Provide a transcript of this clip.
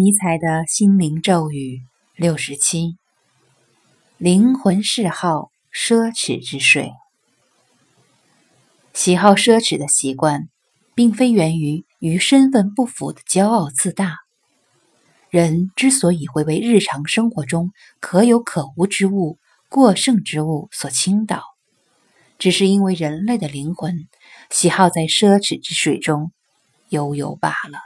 尼采的心灵咒语六十七：灵魂嗜好奢侈之水。喜好奢侈的习惯，并非源于与身份不符的骄傲自大。人之所以会为日常生活中可有可无之物、过剩之物所倾倒，只是因为人类的灵魂喜好在奢侈之水中悠游罢了。